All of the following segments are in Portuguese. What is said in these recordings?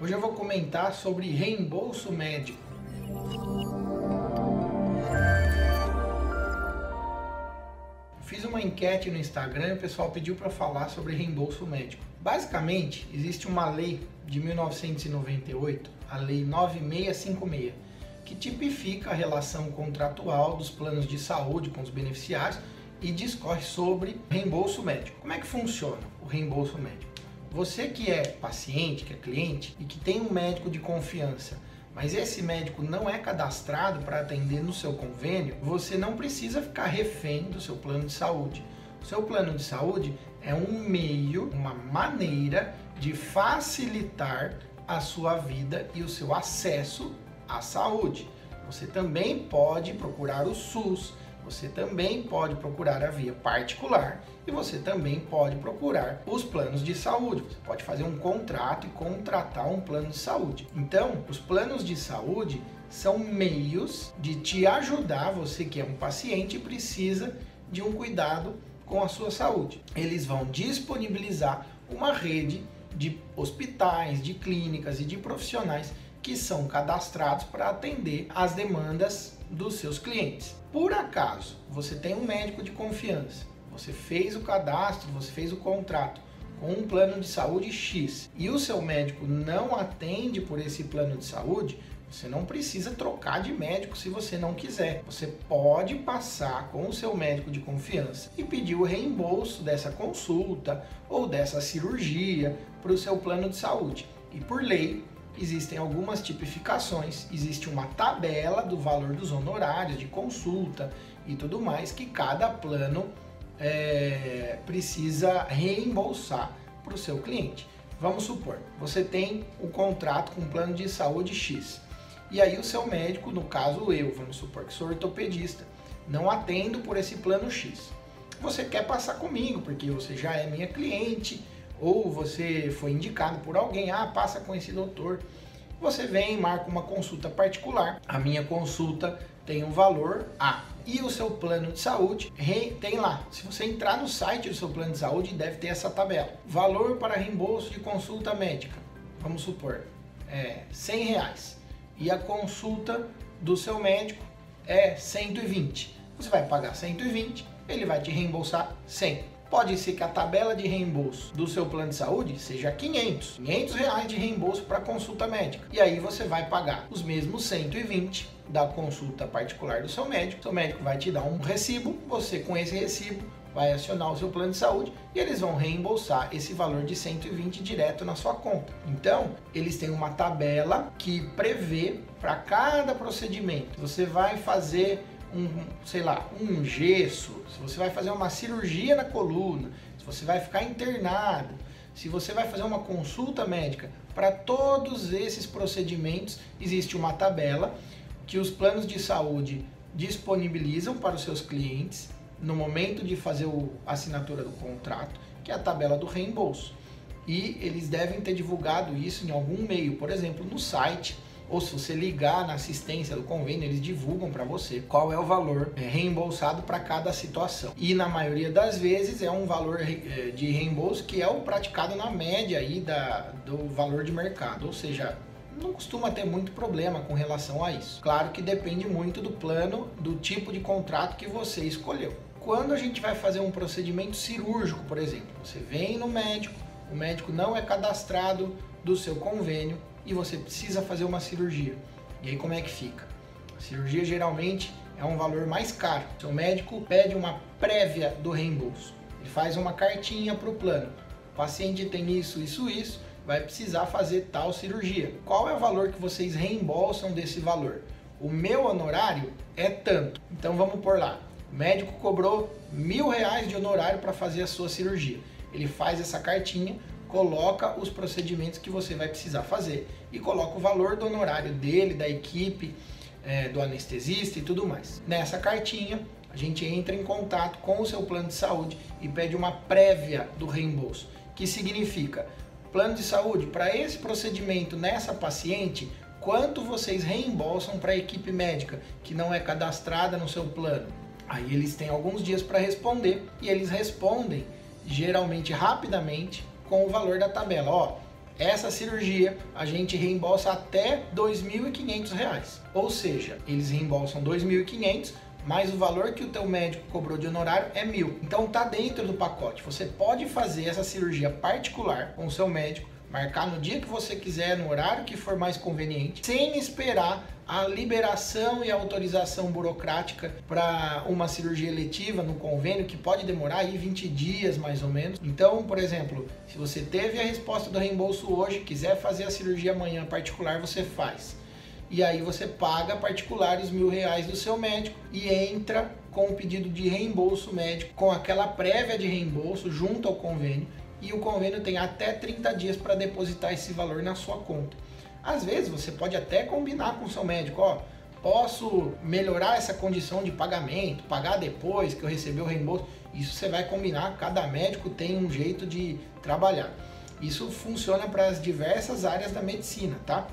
Hoje eu vou comentar sobre reembolso médico. Fiz uma enquete no Instagram e o pessoal pediu para falar sobre reembolso médico. Basicamente, existe uma lei de 1998, a Lei 9656, que tipifica a relação contratual dos planos de saúde com os beneficiários e discorre sobre reembolso médico. Como é que funciona o reembolso médico? Você que é paciente, que é cliente e que tem um médico de confiança, mas esse médico não é cadastrado para atender no seu convênio, você não precisa ficar refém do seu plano de saúde. O seu plano de saúde é um meio, uma maneira de facilitar a sua vida e o seu acesso à saúde. Você também pode procurar o SUS, você também pode procurar a via particular e você também pode procurar os planos de saúde. Você pode fazer um contrato e contratar um plano de saúde. Então, os planos de saúde são meios de te ajudar, você que é um paciente e precisa de um cuidado com a sua saúde. Eles vão disponibilizar uma rede de hospitais, de clínicas e de profissionais que são cadastrados para atender as demandas dos seus clientes. Por acaso você tem um médico de confiança, você fez o cadastro, você fez o contrato com um plano de saúde X e o seu médico não atende por esse plano de saúde, você não precisa trocar de médico se você não quiser. Você pode passar com o seu médico de confiança e pedir o reembolso dessa consulta ou dessa cirurgia para o seu plano de saúde. E por lei, existem algumas tipificações, existe uma tabela do valor dos honorários de consulta e tudo mais que cada plano é, precisa reembolsar para o seu cliente. Vamos supor, você tem o um contrato com um plano de saúde X e aí o seu médico, no caso eu, vamos supor que sou ortopedista, não atendo por esse plano X. Você quer passar comigo porque você já é minha cliente ou você foi indicado por alguém, ah, passa com esse doutor. Você vem marca uma consulta particular. A minha consulta tem um valor A. E o seu plano de saúde tem lá. Se você entrar no site do seu plano de saúde, deve ter essa tabela. Valor para reembolso de consulta médica. Vamos supor, é 100 reais. E a consulta do seu médico é 120. Você vai pagar 120, ele vai te reembolsar 100 pode ser que a tabela de reembolso do seu plano de saúde seja 500, 500 reais de reembolso para consulta médica. E aí você vai pagar os mesmos 120 da consulta particular do seu médico. Seu médico vai te dar um recibo, você com esse recibo vai acionar o seu plano de saúde e eles vão reembolsar esse valor de 120 direto na sua conta. Então, eles têm uma tabela que prevê para cada procedimento. Você vai fazer um, sei lá, um gesso, se você vai fazer uma cirurgia na coluna, se você vai ficar internado, se você vai fazer uma consulta médica, para todos esses procedimentos existe uma tabela que os planos de saúde disponibilizam para os seus clientes no momento de fazer a assinatura do contrato, que é a tabela do reembolso. E eles devem ter divulgado isso em algum meio, por exemplo, no site ou se você ligar na assistência do convênio, eles divulgam para você qual é o valor é, reembolsado para cada situação. E na maioria das vezes é um valor é, de reembolso que é o praticado na média aí da, do valor de mercado, ou seja, não costuma ter muito problema com relação a isso. Claro que depende muito do plano, do tipo de contrato que você escolheu. Quando a gente vai fazer um procedimento cirúrgico, por exemplo, você vem no médico, o médico não é cadastrado do seu convênio, e você precisa fazer uma cirurgia. E aí como é que fica? A cirurgia geralmente é um valor mais caro. Seu médico pede uma prévia do reembolso. Ele faz uma cartinha para o plano. O paciente tem isso, isso, isso, vai precisar fazer tal cirurgia. Qual é o valor que vocês reembolsam desse valor? O meu honorário é tanto. Então vamos por lá. O médico cobrou mil reais de honorário para fazer a sua cirurgia. Ele faz essa cartinha, coloca os procedimentos que você vai precisar fazer e coloca o valor do honorário dele, da equipe, é, do anestesista e tudo mais. Nessa cartinha, a gente entra em contato com o seu plano de saúde e pede uma prévia do reembolso, que significa plano de saúde para esse procedimento nessa paciente, quanto vocês reembolsam para a equipe médica que não é cadastrada no seu plano. Aí eles têm alguns dias para responder e eles respondem geralmente rapidamente com o valor da tabela. Ó, essa cirurgia a gente reembolsa até R$ 2.500. Ou seja, eles reembolsam R$ 2.500 mas o valor que o teu médico cobrou de honorário é mil. Então tá dentro do pacote. Você pode fazer essa cirurgia particular com o seu médico, marcar no dia que você quiser, no horário que for mais conveniente, sem esperar a liberação e autorização burocrática para uma cirurgia eletiva no convênio, que pode demorar aí 20 dias mais ou menos. Então, por exemplo, se você teve a resposta do reembolso hoje, quiser fazer a cirurgia amanhã particular, você faz e aí você paga particular os mil reais do seu médico e entra com o pedido de reembolso médico, com aquela prévia de reembolso junto ao convênio, e o convênio tem até 30 dias para depositar esse valor na sua conta. Às vezes você pode até combinar com o seu médico, ó, posso melhorar essa condição de pagamento, pagar depois que eu receber o reembolso. Isso você vai combinar, cada médico tem um jeito de trabalhar. Isso funciona para as diversas áreas da medicina, tá?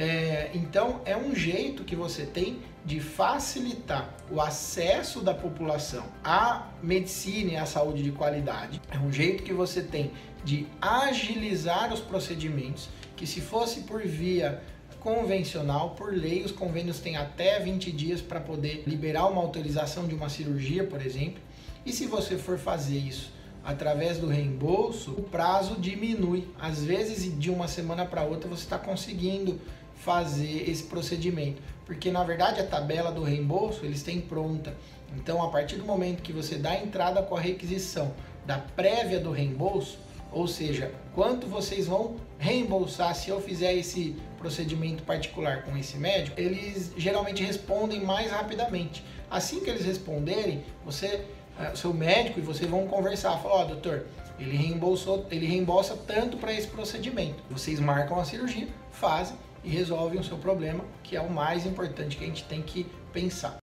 É, então, é um jeito que você tem de facilitar o acesso da população à medicina e à saúde de qualidade. É um jeito que você tem de agilizar os procedimentos, que se fosse por via convencional, por lei, os convênios têm até 20 dias para poder liberar uma autorização de uma cirurgia, por exemplo. E se você for fazer isso através do reembolso, o prazo diminui. Às vezes, de uma semana para outra, você está conseguindo fazer esse procedimento, porque na verdade a tabela do reembolso eles têm pronta. Então, a partir do momento que você dá entrada com a requisição da prévia do reembolso, ou seja, quanto vocês vão reembolsar se eu fizer esse procedimento particular com esse médico, eles geralmente respondem mais rapidamente. Assim que eles responderem, você, eh, seu médico e você vão conversar, falar, ó, oh, doutor, ele reembolsou, ele reembolsa tanto para esse procedimento. Vocês marcam a cirurgia, fazem e resolvem o seu problema, que é o mais importante que a gente tem que pensar.